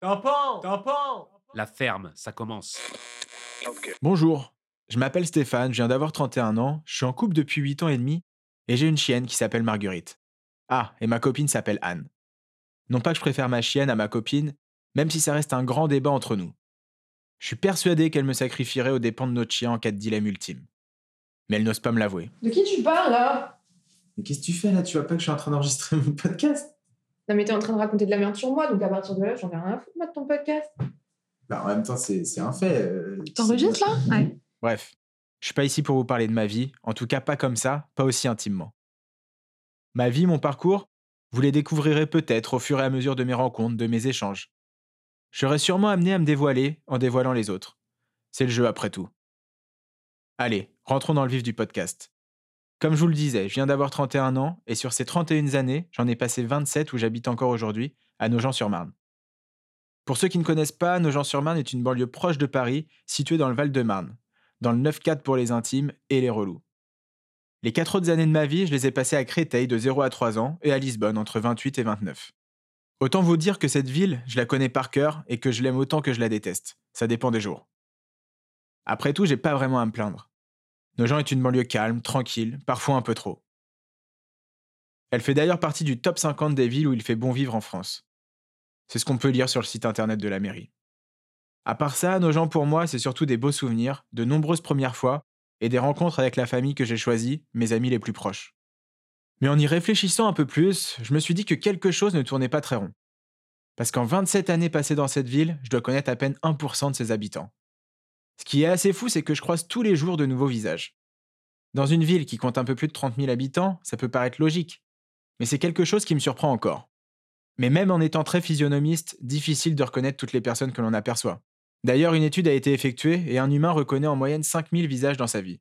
Tampon Tampon La ferme, ça commence. Bonjour, je m'appelle Stéphane, je viens d'avoir 31 ans, je suis en couple depuis 8 ans et demi et j'ai une chienne qui s'appelle Marguerite. Ah, et ma copine s'appelle Anne. Non pas que je préfère ma chienne à ma copine, même si ça reste un grand débat entre nous. Je suis persuadé qu'elle me sacrifierait aux dépens de notre chien en cas de dilemme ultime. Mais elle n'ose pas me l'avouer. De qui tu parles là? Mais qu'est-ce que tu fais là? Tu vois pas que je suis en train d'enregistrer mon podcast? Non mais t'es en train de raconter de la merde sur moi, donc à partir de là, j'en ai rien à foutre moi de ton podcast. Bah en même temps, c'est un fait. euh, T'enregistres là Ouais. Bref, je suis pas ici pour vous parler de ma vie, en tout cas pas comme ça, pas aussi intimement. Ma vie, mon parcours, vous les découvrirez peut-être au fur et à mesure de mes rencontres, de mes échanges. Je serai sûrement amené à me dévoiler en dévoilant les autres. C'est le jeu après tout. Allez, rentrons dans le vif du podcast. Comme je vous le disais, je viens d'avoir 31 ans et sur ces 31 années, j'en ai passé 27 où j'habite encore aujourd'hui, à Nogent-sur-Marne. Pour ceux qui ne connaissent pas, Nogent-sur-Marne est une banlieue proche de Paris, située dans le Val-de-Marne, dans le 9-4 pour les intimes et les relous. Les quatre autres années de ma vie, je les ai passées à Créteil de 0 à 3 ans et à Lisbonne entre 28 et 29. Autant vous dire que cette ville, je la connais par cœur et que je l'aime autant que je la déteste. Ça dépend des jours. Après tout, j'ai pas vraiment à me plaindre. Nogent est une banlieue calme, tranquille, parfois un peu trop. Elle fait d'ailleurs partie du top 50 des villes où il fait bon vivre en France. C'est ce qu'on peut lire sur le site internet de la mairie. À part ça, Nogent pour moi, c'est surtout des beaux souvenirs, de nombreuses premières fois et des rencontres avec la famille que j'ai choisie, mes amis les plus proches. Mais en y réfléchissant un peu plus, je me suis dit que quelque chose ne tournait pas très rond. Parce qu'en 27 années passées dans cette ville, je dois connaître à peine 1% de ses habitants. Ce qui est assez fou, c'est que je croise tous les jours de nouveaux visages. Dans une ville qui compte un peu plus de 30 000 habitants, ça peut paraître logique. Mais c'est quelque chose qui me surprend encore. Mais même en étant très physionomiste, difficile de reconnaître toutes les personnes que l'on aperçoit. D'ailleurs, une étude a été effectuée et un humain reconnaît en moyenne 5000 visages dans sa vie.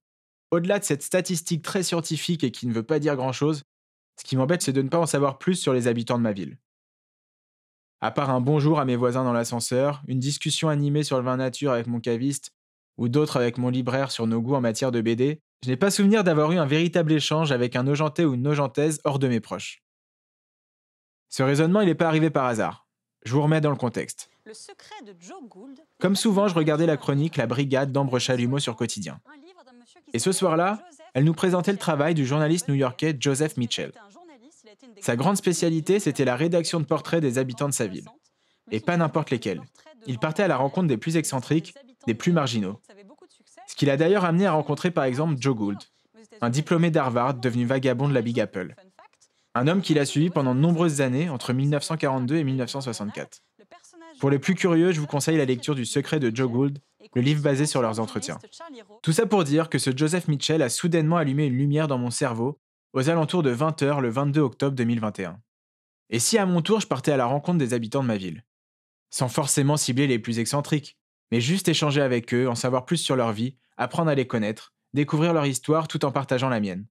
Au-delà de cette statistique très scientifique et qui ne veut pas dire grand-chose, ce qui m'embête, c'est de ne pas en savoir plus sur les habitants de ma ville. À part un bonjour à mes voisins dans l'ascenseur, une discussion animée sur le vin nature avec mon caviste, ou d'autres avec mon libraire sur nos goûts en matière de BD, je n'ai pas souvenir d'avoir eu un véritable échange avec un Nogentais ou une Nogentaise hors de mes proches. Ce raisonnement, il n'est pas arrivé par hasard. Je vous remets dans le contexte. Le secret de Joe Gould. Comme souvent, je regardais la chronique La Brigade d'Ambre Chalumeau sur Quotidien. Et ce soir-là, elle nous présentait le travail du journaliste new-yorkais Joseph Mitchell. Sa grande spécialité, c'était la rédaction de portraits des habitants de sa ville. Et pas n'importe lesquels. Il partait à la rencontre des plus excentriques, des plus marginaux. Ce qui l'a d'ailleurs amené à rencontrer par exemple Joe Gould, un diplômé d'Harvard devenu vagabond de la Big Apple. Un homme qu'il a suivi pendant de nombreuses années, entre 1942 et 1964. Pour les plus curieux, je vous conseille la lecture du Secret de Joe Gould, le livre basé sur leurs entretiens. Tout ça pour dire que ce Joseph Mitchell a soudainement allumé une lumière dans mon cerveau aux alentours de 20h le 22 octobre 2021. Et si à mon tour je partais à la rencontre des habitants de ma ville Sans forcément cibler les plus excentriques, mais juste échanger avec eux, en savoir plus sur leur vie, apprendre à les connaître, découvrir leur histoire tout en partageant la mienne.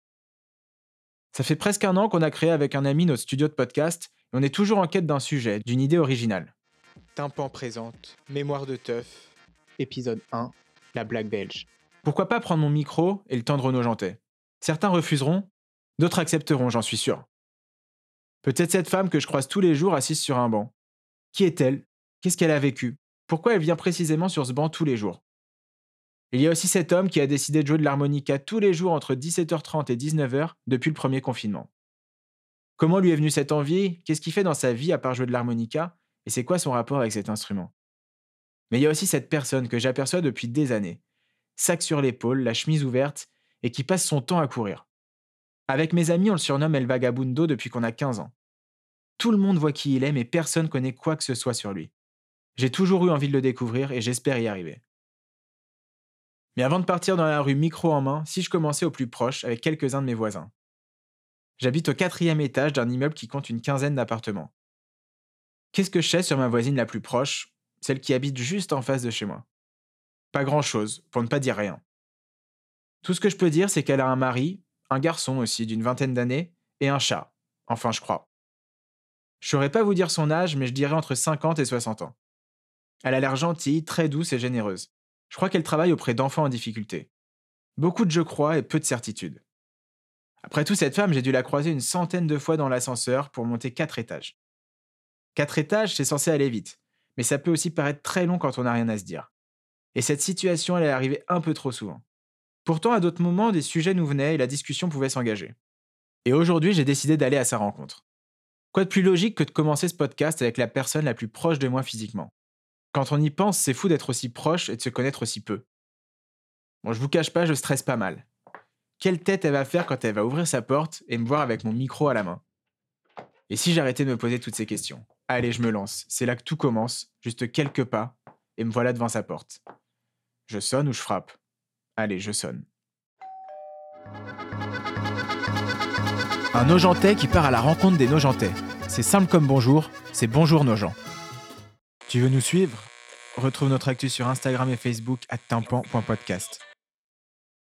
Ça fait presque un an qu'on a créé avec un ami notre studio de podcast et on est toujours en quête d'un sujet, d'une idée originale. Tympan présente Mémoire de teuf, épisode 1, la blague belge. Pourquoi pas prendre mon micro et le tendre aux nojentais Certains refuseront, d'autres accepteront, j'en suis sûr. Peut-être cette femme que je croise tous les jours assise sur un banc. Qui est-elle? Qu'est-ce qu'elle a vécu? Pourquoi elle vient précisément sur ce banc tous les jours? Il y a aussi cet homme qui a décidé de jouer de l'harmonica tous les jours entre 17h30 et 19h depuis le premier confinement. Comment lui est venue cette envie? Qu'est-ce qu'il fait dans sa vie à part jouer de l'harmonica? Et c'est quoi son rapport avec cet instrument? Mais il y a aussi cette personne que j'aperçois depuis des années, sac sur l'épaule, la chemise ouverte, et qui passe son temps à courir. Avec mes amis, on le surnomme El Vagabundo depuis qu'on a 15 ans. Tout le monde voit qui il est, mais personne connaît quoi que ce soit sur lui. J'ai toujours eu envie de le découvrir et j'espère y arriver. Mais avant de partir dans la rue micro en main, si je commençais au plus proche avec quelques-uns de mes voisins. J'habite au quatrième étage d'un immeuble qui compte une quinzaine d'appartements. Qu'est-ce que je sais sur ma voisine la plus proche, celle qui habite juste en face de chez moi? Pas grand-chose, pour ne pas dire rien. Tout ce que je peux dire, c'est qu'elle a un mari, un garçon aussi d'une vingtaine d'années, et un chat. Enfin, je crois. Je saurais pas vous dire son âge, mais je dirais entre 50 et 60 ans. Elle a l'air gentille, très douce et généreuse. Je crois qu'elle travaille auprès d'enfants en difficulté. Beaucoup de je crois et peu de certitude. Après tout, cette femme, j'ai dû la croiser une centaine de fois dans l'ascenseur pour monter quatre étages. Quatre étages, c'est censé aller vite. mais ça peut aussi paraître très long quand on n'a rien à se dire. Et cette situation, elle est arrivée un peu trop souvent. Pourtant, à d'autres moments, des sujets nous venaient et la discussion pouvait s'engager. Et aujourd'hui, j'ai décidé d'aller à sa rencontre. Quoi de plus logique que de commencer ce podcast avec la personne la plus proche de moi physiquement? Quand on y pense, c'est fou d'être aussi proche et de se connaître aussi peu. Bon, je vous cache pas, je stresse pas mal. Quelle tête elle va faire quand elle va ouvrir sa porte et me voir avec mon micro à la main? Et si j'arrêtais de me poser toutes ces questions? Allez, je me lance. C'est là que tout commence, juste quelques pas, et me voilà devant sa porte. Je sonne ou je frappe? Allez, je sonne. Un Nogentais qui part à la rencontre des Nogentais. C'est simple comme bonjour, c'est bonjour Nogent. Tu veux nous suivre? Retrouve notre actu sur Instagram et Facebook à tympan.podcast.